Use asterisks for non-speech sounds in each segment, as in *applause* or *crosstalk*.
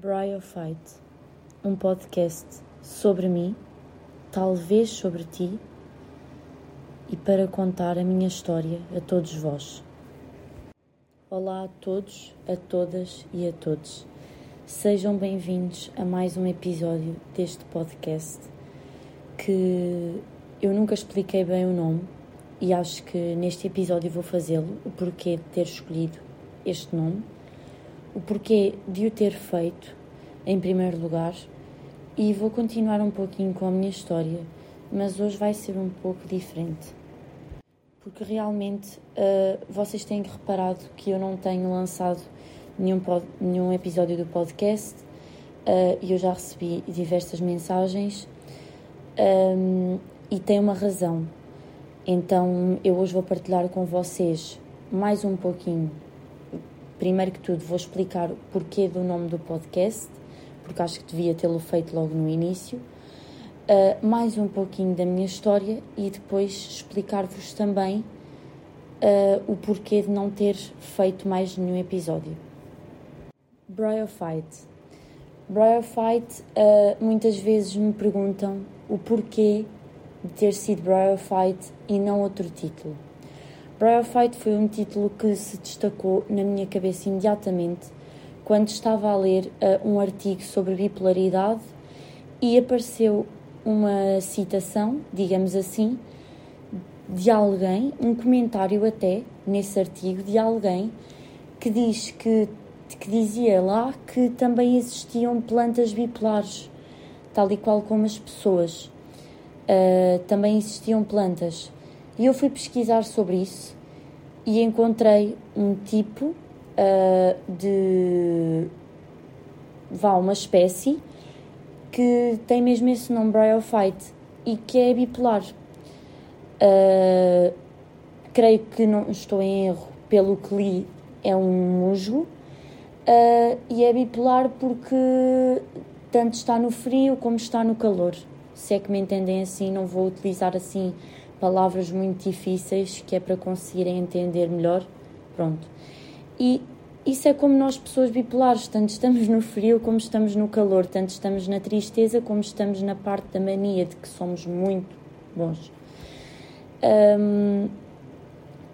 Bryophyte, um podcast sobre mim, talvez sobre ti, e para contar a minha história a todos vós. Olá a todos, a todas e a todos. Sejam bem-vindos a mais um episódio deste podcast que eu nunca expliquei bem o nome e acho que neste episódio vou fazê-lo, o porquê de ter escolhido este nome o porquê de o ter feito, em primeiro lugar, e vou continuar um pouquinho com a minha história, mas hoje vai ser um pouco diferente. Porque realmente uh, vocês têm reparado que eu não tenho lançado nenhum, pod, nenhum episódio do podcast uh, e eu já recebi diversas mensagens um, e tem uma razão. Então eu hoje vou partilhar com vocês mais um pouquinho Primeiro que tudo, vou explicar o porquê do nome do podcast, porque acho que devia tê-lo feito logo no início. Uh, mais um pouquinho da minha história e depois explicar-vos também uh, o porquê de não ter feito mais nenhum episódio. Bryophyte. Bryophyte, uh, muitas vezes me perguntam o porquê de ter sido Bryophyte e não outro título. Bryophyte foi um título que se destacou na minha cabeça imediatamente quando estava a ler uh, um artigo sobre bipolaridade e apareceu uma citação, digamos assim, de alguém, um comentário até nesse artigo de alguém que diz que, que dizia lá que também existiam plantas bipolares, tal e qual como as pessoas. Uh, também existiam plantas. E eu fui pesquisar sobre isso e encontrei um tipo uh, de. vá, uma espécie que tem mesmo esse nome, Bryophyte, e que é bipolar. Uh, creio que não estou em erro, pelo que li, é um musgo. Uh, e é bipolar porque tanto está no frio como está no calor. Se é que me entendem assim, não vou utilizar assim palavras muito difíceis que é para conseguirem entender melhor. Pronto. E isso é como nós, pessoas bipolares, tanto estamos no frio como estamos no calor, tanto estamos na tristeza como estamos na parte da mania de que somos muito bons. Um,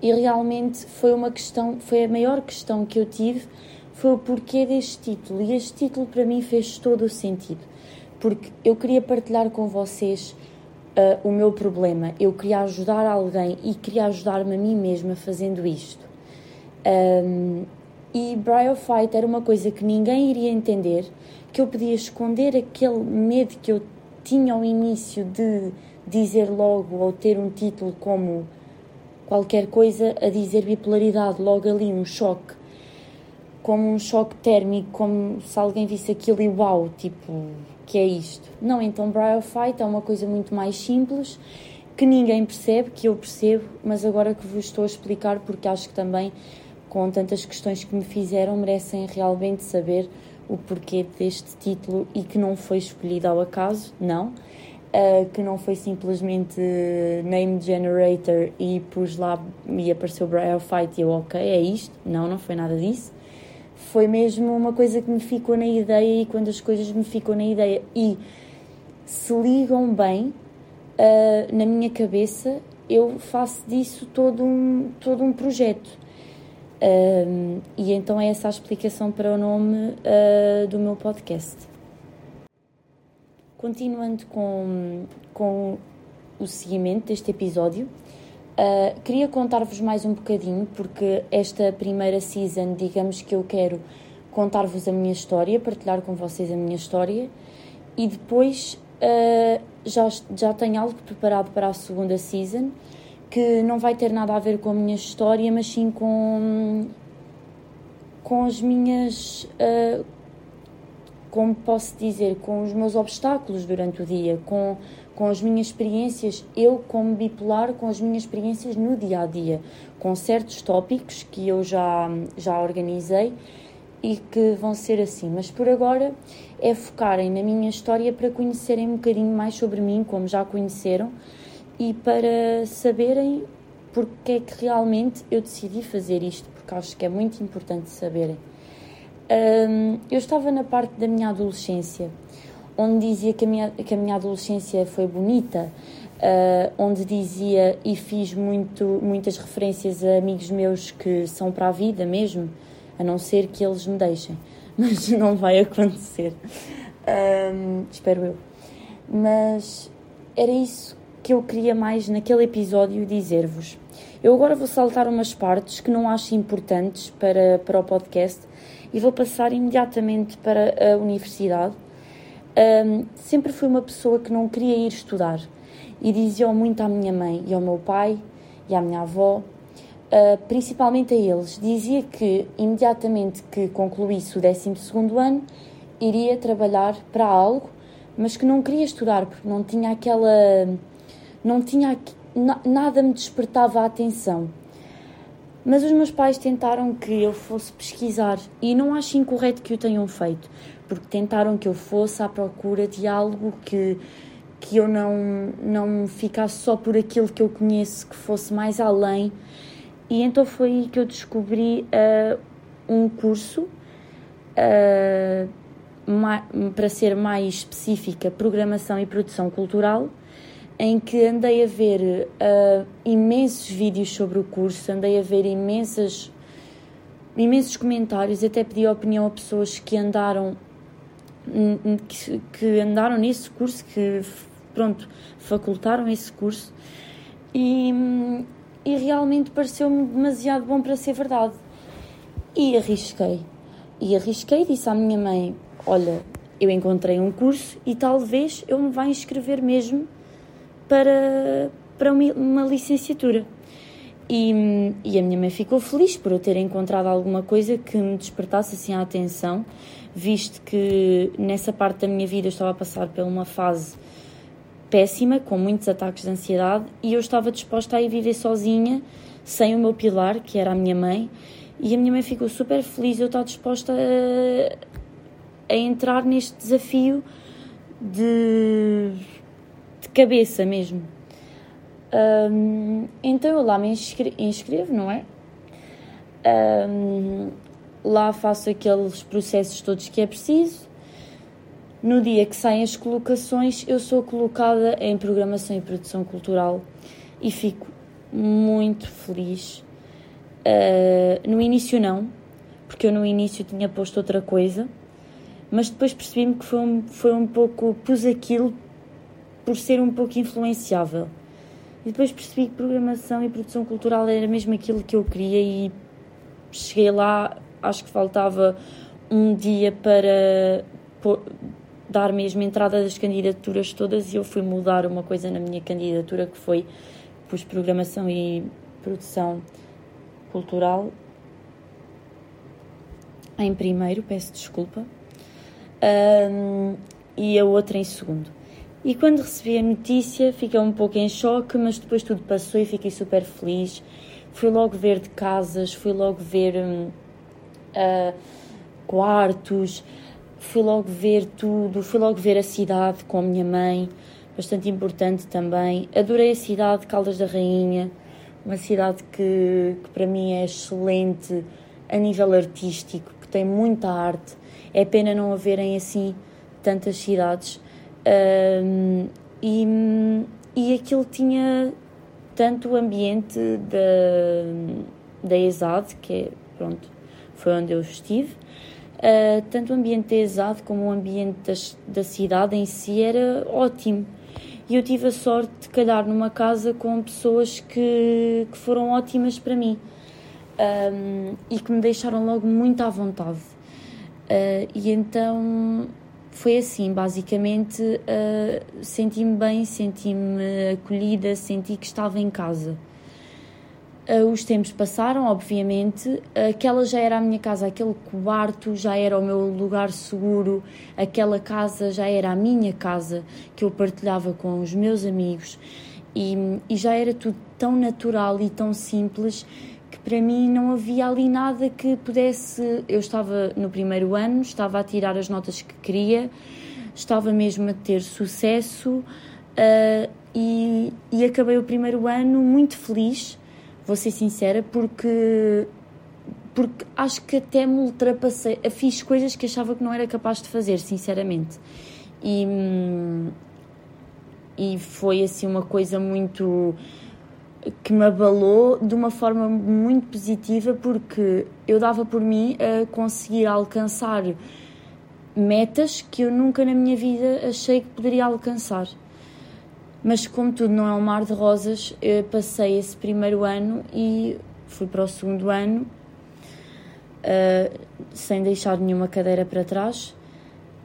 e realmente foi uma questão, foi a maior questão que eu tive, foi o porquê deste título. E este título para mim fez todo o sentido, porque eu queria partilhar com vocês uh, o meu problema. Eu queria ajudar alguém e queria ajudar-me a mim mesma fazendo isto. Um, e Bryophyte era uma coisa que ninguém iria entender, que eu podia esconder aquele medo que eu tinha ao início de dizer logo ou ter um título como qualquer coisa a dizer bipolaridade, logo ali um choque, como um choque térmico, como se alguém visse aquilo e uau, tipo, que é isto. Não, então Bryophyte é uma coisa muito mais simples que ninguém percebe, que eu percebo, mas agora que vos estou a explicar, porque acho que também, com tantas questões que me fizeram, merecem realmente saber o porquê deste título e que não foi escolhido ao acaso, não. Uh, que não foi simplesmente name generator e pus lá e apareceu Bryophyte e eu, ok, é isto. Não, não foi nada disso foi mesmo uma coisa que me ficou na ideia e quando as coisas me ficam na ideia e se ligam bem uh, na minha cabeça, eu faço disso todo um, todo um projeto. Uh, e então é essa a explicação para o nome uh, do meu podcast. Continuando com, com o seguimento deste episódio, Uh, queria contar-vos mais um bocadinho, porque esta primeira season, digamos que eu quero contar-vos a minha história, partilhar com vocês a minha história, e depois uh, já, já tenho algo preparado para a segunda season, que não vai ter nada a ver com a minha história, mas sim com, com as minhas. Uh, como posso dizer, com os meus obstáculos durante o dia, com com as minhas experiências, eu como bipolar, com as minhas experiências no dia a dia, com certos tópicos que eu já, já organizei e que vão ser assim. Mas por agora é focarem na minha história para conhecerem um bocadinho mais sobre mim, como já conheceram, e para saberem porque é que realmente eu decidi fazer isto, porque acho que é muito importante saberem. Um, eu estava na parte da minha adolescência, onde dizia que a minha, que a minha adolescência foi bonita, uh, onde dizia e fiz muito, muitas referências a amigos meus que são para a vida mesmo, a não ser que eles me deixem, *laughs* mas não vai acontecer, um, espero eu. Mas era isso que eu queria mais naquele episódio dizer-vos. Eu agora vou saltar umas partes que não acho importantes para, para o podcast e vou passar imediatamente para a universidade. Um, sempre fui uma pessoa que não queria ir estudar e dizia muito à minha mãe e ao meu pai e à minha avó, uh, principalmente a eles, dizia que imediatamente que concluísse o 12 ano iria trabalhar para algo, mas que não queria estudar porque não tinha aquela. não tinha. nada me despertava a atenção. Mas os meus pais tentaram que eu fosse pesquisar e não acho incorreto que o tenham feito, porque tentaram que eu fosse à procura de algo que, que eu não, não ficasse só por aquilo que eu conheço, que fosse mais além. E então foi aí que eu descobri uh, um curso, uh, para ser mais específica, Programação e Produção Cultural em que andei a ver uh, imensos vídeos sobre o curso, andei a ver imensas, imensos comentários, até pedi opinião a pessoas que andaram que, andaram nesse curso, que pronto, facultaram esse curso e, e realmente pareceu-me demasiado bom para ser verdade. E arrisquei. E arrisquei disse à minha mãe: Olha, eu encontrei um curso e talvez eu me vá inscrever mesmo para, para uma licenciatura. E, e, a minha mãe ficou feliz por eu ter encontrado alguma coisa que me despertasse assim a atenção, visto que nessa parte da minha vida eu estava a passar por uma fase péssima, com muitos ataques de ansiedade, e eu estava disposta a ir viver sozinha, sem o meu pilar, que era a minha mãe, e a minha mãe ficou super feliz eu estar disposta a, a entrar neste desafio de cabeça mesmo. Um, então eu lá me inscre inscrevo, não é? Um, lá faço aqueles processos todos que é preciso. No dia que saem as colocações, eu sou colocada em Programação e Produção Cultural e fico muito feliz. Uh, no início, não, porque eu no início tinha posto outra coisa, mas depois percebi-me que foi um, foi um pouco. pus aquilo por ser um pouco influenciável. E depois percebi que programação e produção cultural era mesmo aquilo que eu queria e cheguei lá, acho que faltava um dia para dar mesmo entrada das candidaturas todas e eu fui mudar uma coisa na minha candidatura que foi pus programação e produção cultural em primeiro, peço desculpa, um, e a outra em segundo. E quando recebi a notícia, fiquei um pouco em choque, mas depois tudo passou e fiquei super feliz. Fui logo ver de casas, fui logo ver uh, quartos, fui logo ver tudo, fui logo ver a cidade com a minha mãe, bastante importante também. Adorei a cidade, Caldas da Rainha, uma cidade que, que para mim é excelente a nível artístico, que tem muita arte. É pena não haverem assim tantas cidades um, e, e aquilo tinha tanto o ambiente da, da ESAD, que é, pronto, foi onde eu estive, uh, tanto o ambiente da ESAD como o ambiente das, da cidade em si era ótimo. E eu tive a sorte de calhar numa casa com pessoas que, que foram ótimas para mim um, e que me deixaram logo muito à vontade. Uh, e então foi assim, basicamente uh, senti-me bem, senti-me acolhida, senti que estava em casa. Uh, os tempos passaram, obviamente, aquela já era a minha casa, aquele quarto já era o meu lugar seguro, aquela casa já era a minha casa que eu partilhava com os meus amigos e, e já era tudo tão natural e tão simples para mim não havia ali nada que pudesse. Eu estava no primeiro ano, estava a tirar as notas que queria, estava mesmo a ter sucesso uh, e, e acabei o primeiro ano muito feliz, vou ser sincera, porque porque acho que até me ultrapassei, fiz coisas que achava que não era capaz de fazer, sinceramente. E, hum, e foi assim uma coisa muito que me abalou de uma forma muito positiva porque eu dava por mim a conseguir alcançar metas que eu nunca na minha vida achei que poderia alcançar. Mas como tudo não é um mar de rosas, passei esse primeiro ano e fui para o segundo ano uh, sem deixar nenhuma cadeira para trás.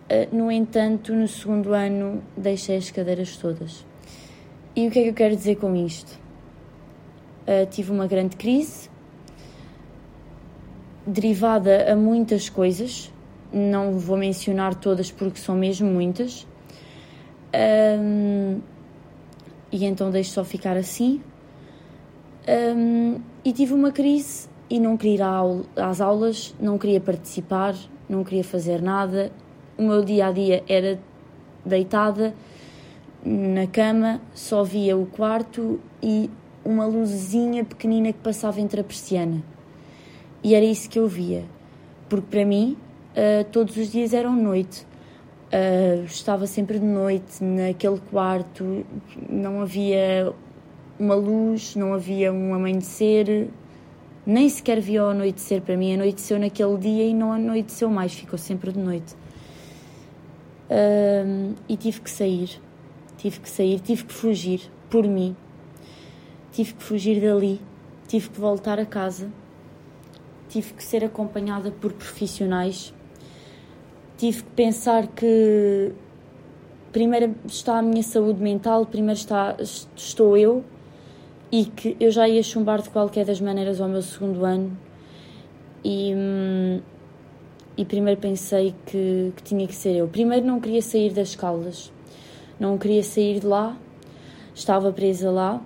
Uh, no entanto, no segundo ano deixei as cadeiras todas. E o que é que eu quero dizer com isto? Uh, tive uma grande crise derivada a muitas coisas, não vou mencionar todas porque são mesmo muitas. Um, e então deixo só ficar assim. Um, e tive uma crise e não queria ir às aulas, não queria participar, não queria fazer nada. O meu dia a dia era deitada na cama, só via o quarto e uma luzinha pequenina que passava entre a persiana. E era isso que eu via, porque para mim uh, todos os dias eram noite. Uh, estava sempre de noite naquele quarto, não havia uma luz, não havia um amanhecer, nem sequer via o anoitecer. Para mim, anoiteceu naquele dia e não anoiteceu mais, ficou sempre de noite. Uh, e tive que sair, tive que sair, tive que fugir por mim, tive que fugir dali, tive que voltar a casa, tive que ser acompanhada por profissionais. Tive que pensar que primeiro está a minha saúde mental, primeiro está, estou eu e que eu já ia chumbar de qualquer das maneiras ao meu segundo ano. E, hum, e primeiro pensei que, que tinha que ser eu. Primeiro não queria sair das caldas, não queria sair de lá, estava presa lá,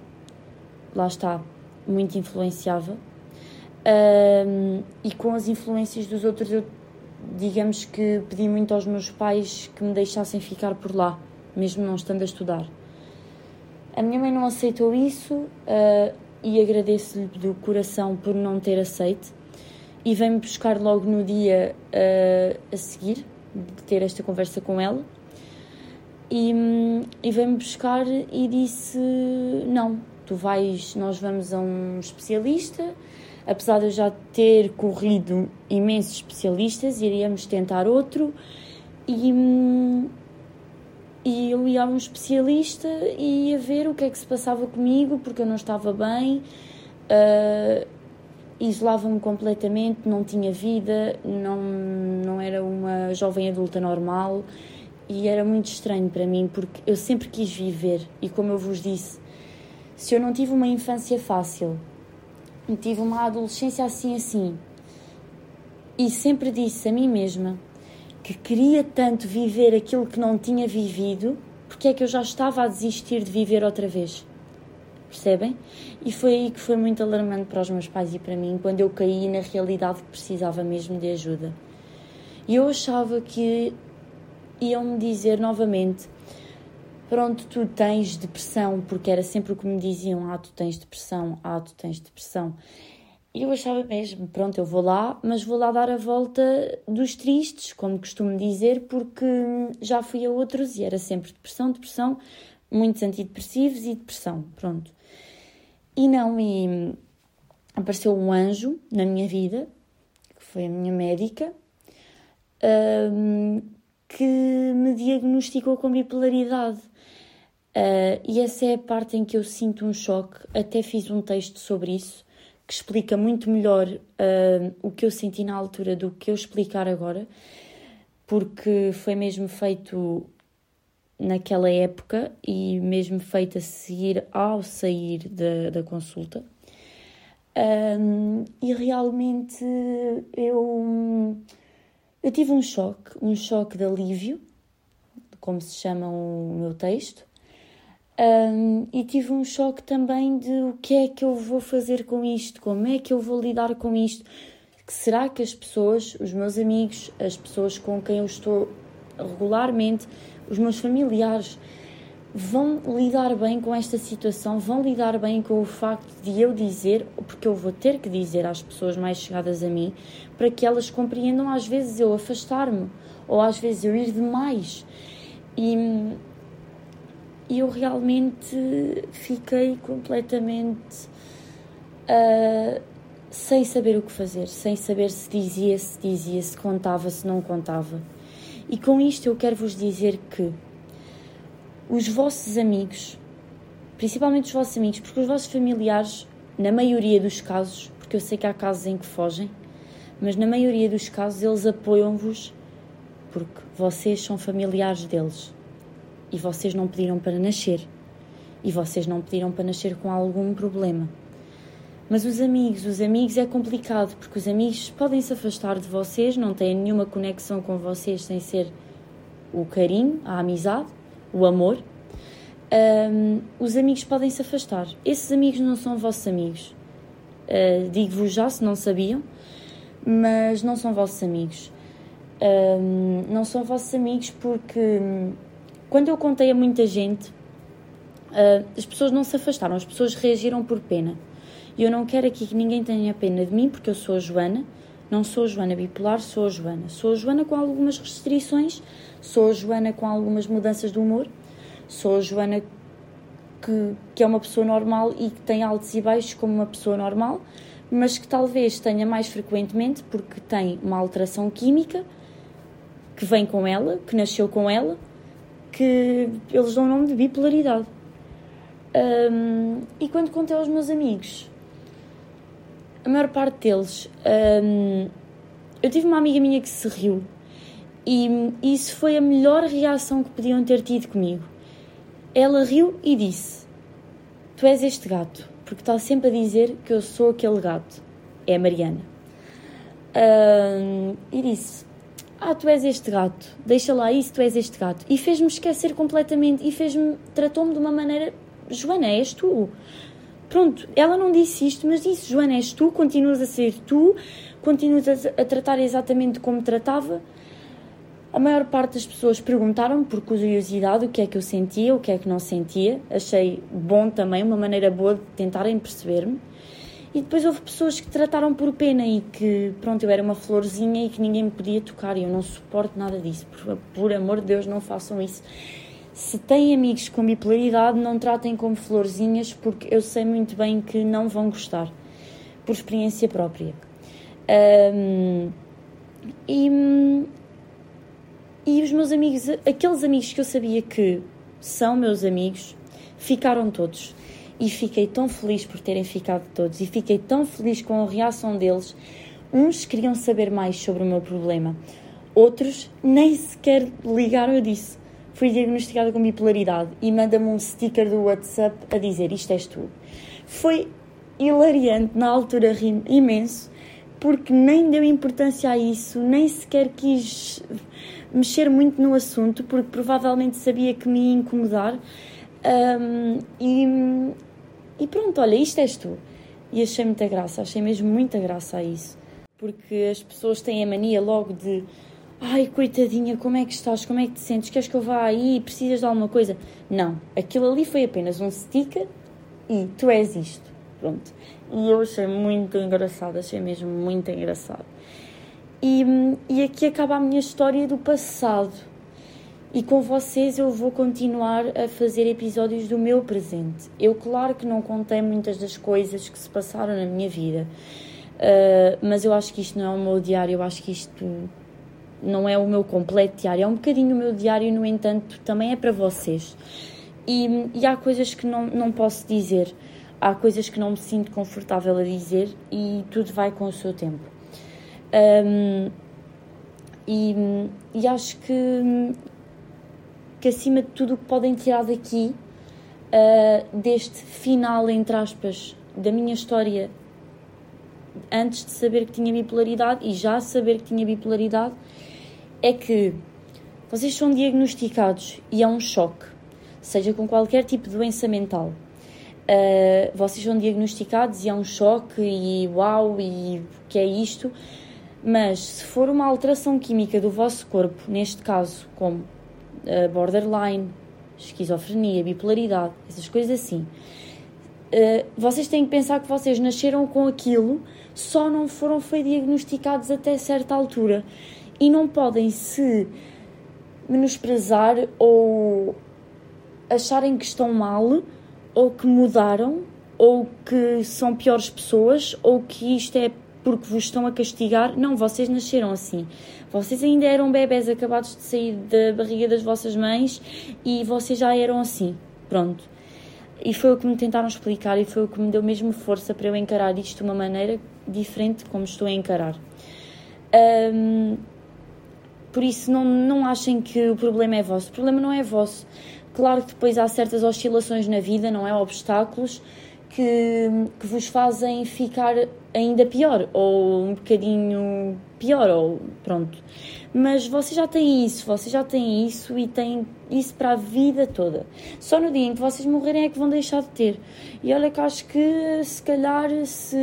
lá está, muito influenciável. Um, e com as influências dos outros eu digamos que pedi muito aos meus pais que me deixassem ficar por lá, mesmo não estando a estudar. A minha mãe não aceitou isso uh, e agradeço-lhe do coração por não ter aceito e veio-me buscar logo no dia uh, a seguir, de ter esta conversa com ela. E, e veio-me buscar e disse: Não, tu vais, nós vamos a um especialista. Apesar de eu já ter corrido imensos especialistas, iríamos tentar outro. E, e eu ia a um especialista e ia ver o que é que se passava comigo, porque eu não estava bem, uh, isolava-me completamente, não tinha vida, não, não era uma jovem adulta normal. E era muito estranho para mim, porque eu sempre quis viver. E, como eu vos disse, se eu não tive uma infância fácil, tive uma adolescência assim assim e sempre disse a mim mesma que queria tanto viver aquilo que não tinha vivido, porque é que eu já estava a desistir de viver outra vez. Percebem? E foi aí que foi muito alarmante para os meus pais e para mim, quando eu caí na realidade que precisava mesmo de ajuda. E eu achava que iam me dizer novamente pronto, tu tens depressão, porque era sempre o que me diziam: ah, tu tens depressão, ah, tu tens depressão. E eu achava mesmo, pronto, eu vou lá, mas vou lá dar a volta dos tristes, como costumo dizer, porque já fui a outros e era sempre depressão, depressão, muitos antidepressivos e depressão, pronto. E não, e apareceu um anjo na minha vida, que foi a minha médica, um, que me diagnosticou com bipolaridade. Uh, e essa é a parte em que eu sinto um choque. Até fiz um texto sobre isso que explica muito melhor uh, o que eu senti na altura do que eu explicar agora, porque foi mesmo feito naquela época e mesmo feito a seguir ao sair da, da consulta. Um, ah, e realmente eu, eu tive um choque, um choque de alívio, como se chama o meu texto, um, e tive um choque também de o que é que eu vou fazer com isto, como é que eu vou lidar com isto. Que será que as pessoas, os meus amigos, as pessoas com quem eu estou regularmente, os meus familiares, vão lidar bem com esta situação, vão lidar bem com o facto de eu dizer, porque eu vou ter que dizer às pessoas mais chegadas a mim, para que elas compreendam às vezes eu afastar-me, ou às vezes eu ir demais. E, e eu realmente fiquei completamente uh, sem saber o que fazer, sem saber se dizia, se dizia, se contava, se não contava. E com isto eu quero vos dizer que os vossos amigos, principalmente os vossos amigos, porque os vossos familiares, na maioria dos casos, porque eu sei que há casos em que fogem, mas na maioria dos casos eles apoiam-vos porque vocês são familiares deles e vocês não pediram para nascer e vocês não pediram para nascer com algum problema. Mas os amigos, os amigos é complicado porque os amigos podem se afastar de vocês, não têm nenhuma conexão com vocês sem ser o carinho, a amizade, o amor, um, os amigos podem se afastar. Esses amigos não são vossos amigos. Uh, Digo-vos já, se não sabiam, mas não são vossos amigos. Um, não são vossos amigos porque quando eu contei a muita gente, uh, as pessoas não se afastaram, as pessoas reagiram por pena. E eu não quero aqui que ninguém tenha pena de mim, porque eu sou a Joana, não sou a Joana bipolar, sou a Joana. Sou a Joana com algumas restrições, Sou a Joana com algumas mudanças de humor. Sou a Joana que, que é uma pessoa normal e que tem altos e baixos como uma pessoa normal, mas que talvez tenha mais frequentemente porque tem uma alteração química que vem com ela, que nasceu com ela, que eles dão o nome de bipolaridade. Um, e quando contei aos meus amigos, a maior parte deles, um, eu tive uma amiga minha que se riu e isso foi a melhor reação que podiam ter tido comigo. Ela riu e disse: Tu és este gato, porque está sempre a dizer que eu sou aquele gato. É a Mariana. Uh, e disse: Ah, tu és este gato, deixa lá isso, tu és este gato. E fez-me esquecer completamente e fez-me, tratou-me de uma maneira: Joana, és tu. Pronto, ela não disse isto, mas disse: Joana, és tu, continuas a ser tu, continuas a, a tratar exatamente como tratava a maior parte das pessoas perguntaram por curiosidade o que é que eu sentia, o que é que não sentia. Achei bom também, uma maneira boa de tentarem perceber-me. E depois houve pessoas que trataram por pena e que, pronto, eu era uma florzinha e que ninguém me podia tocar e eu não suporto nada disso. Por, por amor de Deus, não façam isso. Se têm amigos com bipolaridade, não tratem como florzinhas porque eu sei muito bem que não vão gostar, por experiência própria. Um, e e os meus amigos, aqueles amigos que eu sabia que são meus amigos, ficaram todos. E fiquei tão feliz por terem ficado todos. E fiquei tão feliz com a reação deles. Uns queriam saber mais sobre o meu problema, outros nem sequer ligaram. Eu disse: fui diagnosticada com bipolaridade e manda-me um sticker do WhatsApp a dizer: Isto és tu. Foi hilariante, na altura ri imenso, porque nem deu importância a isso, nem sequer quis mexer muito no assunto, porque provavelmente sabia que me ia incomodar. Um, e, e pronto, olha, isto és tu. E achei muita graça, achei mesmo muita graça a isso. Porque as pessoas têm a mania logo de ai, coitadinha, como é que estás? Como é que te sentes? Queres que eu vá aí? Precisas de alguma coisa? Não, aquilo ali foi apenas um sticker e tu és isto. Pronto. E eu achei muito engraçado, achei mesmo muito engraçado. E, e aqui acaba a minha história do passado. E com vocês eu vou continuar a fazer episódios do meu presente. Eu, claro que não contei muitas das coisas que se passaram na minha vida, uh, mas eu acho que isto não é o meu diário, eu acho que isto não é o meu completo diário, é um bocadinho o meu diário, no entanto, também é para vocês. E, e há coisas que não, não posso dizer, há coisas que não me sinto confortável a dizer e tudo vai com o seu tempo. Um, e, e, acho que, que acima de tudo o que podem tirar daqui, uh, deste final, entre aspas, da minha história, antes de saber que tinha bipolaridade e já saber que tinha bipolaridade, é que vocês são diagnosticados e é um choque, seja com qualquer tipo de doença mental. Uh, vocês são diagnosticados e é um choque e uau, e o que é isto? Mas se for uma alteração química do vosso corpo, neste caso, como borderline, esquizofrenia, bipolaridade, essas coisas assim. Uh, vocês têm que pensar que vocês nasceram com aquilo, só não foram foi diagnosticados até certa altura e não podem se menosprezar ou acharem que estão mal ou que mudaram ou que são piores pessoas ou que isto é porque vos estão a castigar. Não, vocês nasceram assim. Vocês ainda eram bebés acabados de sair da barriga das vossas mães e vocês já eram assim. Pronto. E foi o que me tentaram explicar e foi o que me deu mesmo força para eu encarar isto de uma maneira diferente como estou a encarar. Um, por isso, não, não achem que o problema é vosso. O problema não é vosso. Claro que depois há certas oscilações na vida, não é? Obstáculos que, que vos fazem ficar ainda pior, ou um bocadinho pior, ou pronto. Mas vocês já têm isso, vocês já têm isso e têm isso para a vida toda. Só no dia em que vocês morrerem é que vão deixar de ter. E olha que acho que se calhar se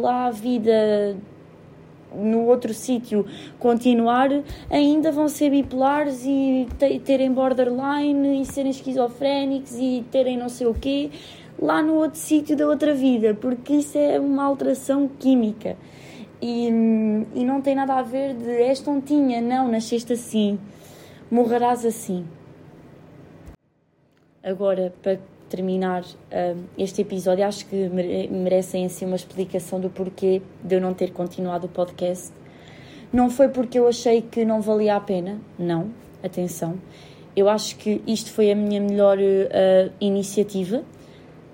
lá a vida no outro sítio continuar, ainda vão ser bipolares e terem borderline e serem esquizofrénicos e terem não sei o quê lá no outro sítio da outra vida, porque isso é uma alteração química. E, e não tem nada a ver de és tontinha, não, nasceste assim, morrerás assim. Agora, para terminar uh, este episódio, acho que merecem assim uma explicação do porquê de eu não ter continuado o podcast. Não foi porque eu achei que não valia a pena, não, atenção. Eu acho que isto foi a minha melhor uh, iniciativa,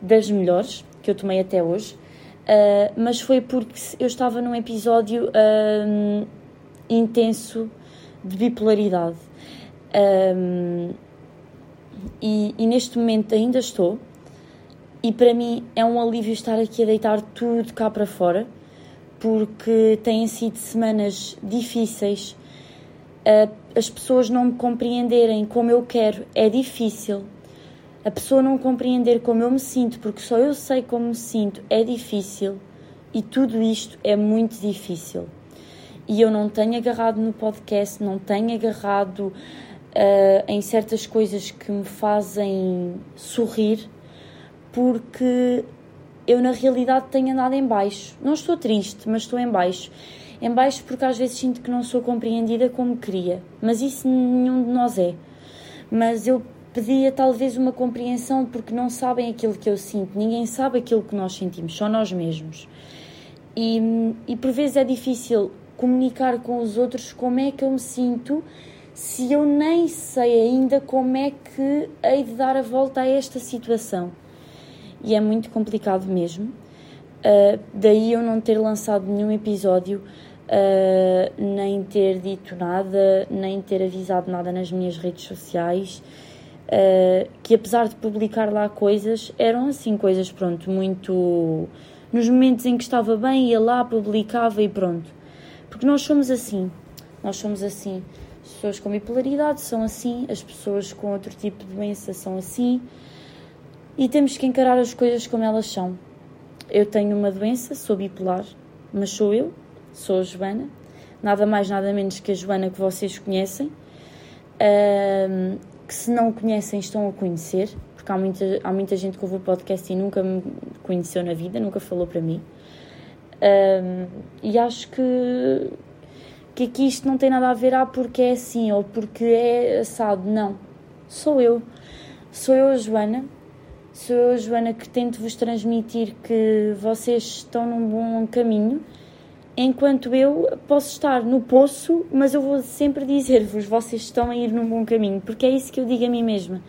das melhores que eu tomei até hoje, uh, mas foi porque eu estava num episódio intenso de bipolaridade. Um, e, e, neste momento ainda estou, e para mim é um alívio estar aqui a deitar tudo cá para fora, porque têm sido semanas difíceis. Uh, as pessoas não me compreenderem como eu quero é difícil. A pessoa não compreender como eu me sinto, porque só eu sei como me sinto, é difícil. E tudo isto é muito difícil. E eu não tenho agarrado no podcast, não tenho agarrado uh, em certas coisas que me fazem sorrir, porque eu na realidade tenho andado em baixo. Não estou triste, mas estou em baixo. Em baixo porque às vezes sinto que não sou compreendida como queria, mas isso nenhum de nós é. Mas eu pedia talvez uma compreensão porque não sabem aquilo que eu sinto, ninguém sabe aquilo que nós sentimos, só nós mesmos. E, e por vezes é difícil comunicar com os outros como é que eu me sinto se eu nem sei ainda como é que hei de dar a volta a esta situação. E é muito complicado mesmo. Uh, daí eu não ter lançado nenhum episódio, uh, nem ter dito nada, nem ter avisado nada nas minhas redes sociais. Uh, que apesar de publicar lá coisas, eram assim coisas, pronto, muito. Nos momentos em que estava bem, ia lá, publicava e pronto. Porque nós somos assim. Nós somos assim. As pessoas com bipolaridade são assim, as pessoas com outro tipo de doença são assim e temos que encarar as coisas como elas são. Eu tenho uma doença, sou bipolar, mas sou eu, sou a Joana, nada mais, nada menos que a Joana que vocês conhecem, que se não conhecem estão a conhecer, porque há muita, há muita gente que ouve o podcast e nunca me conheceu na vida, nunca falou para mim. e acho que que aqui isto não tem nada a ver, ah, porque é assim ou porque é assado. Não. Sou eu. Sou eu a Joana. Sou eu a Joana que tento vos transmitir que vocês estão num bom caminho, enquanto eu posso estar no poço, mas eu vou sempre dizer-vos: vocês estão a ir num bom caminho, porque é isso que eu digo a mim mesma.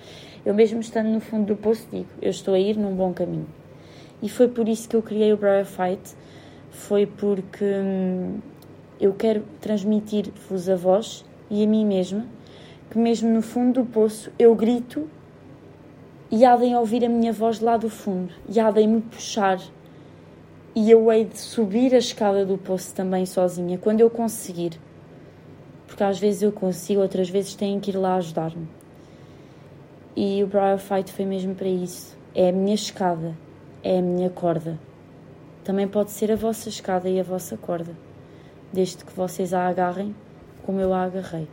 Eu, mesmo estando no fundo do poço, digo: eu estou a ir num bom caminho. E foi por isso que eu criei o Briar Fight. Foi porque. Hum, eu quero transmitir-vos a vós e a mim mesma que, mesmo no fundo do poço, eu grito e há de ouvir a minha voz lá do fundo e há de me puxar. E eu hei de subir a escada do poço também sozinha, quando eu conseguir. Porque às vezes eu consigo, outras vezes têm que ir lá ajudar-me. E o Briar Fight foi mesmo para isso. É a minha escada, é a minha corda. Também pode ser a vossa escada e a vossa corda desde que vocês a agarrem como eu a agarrei.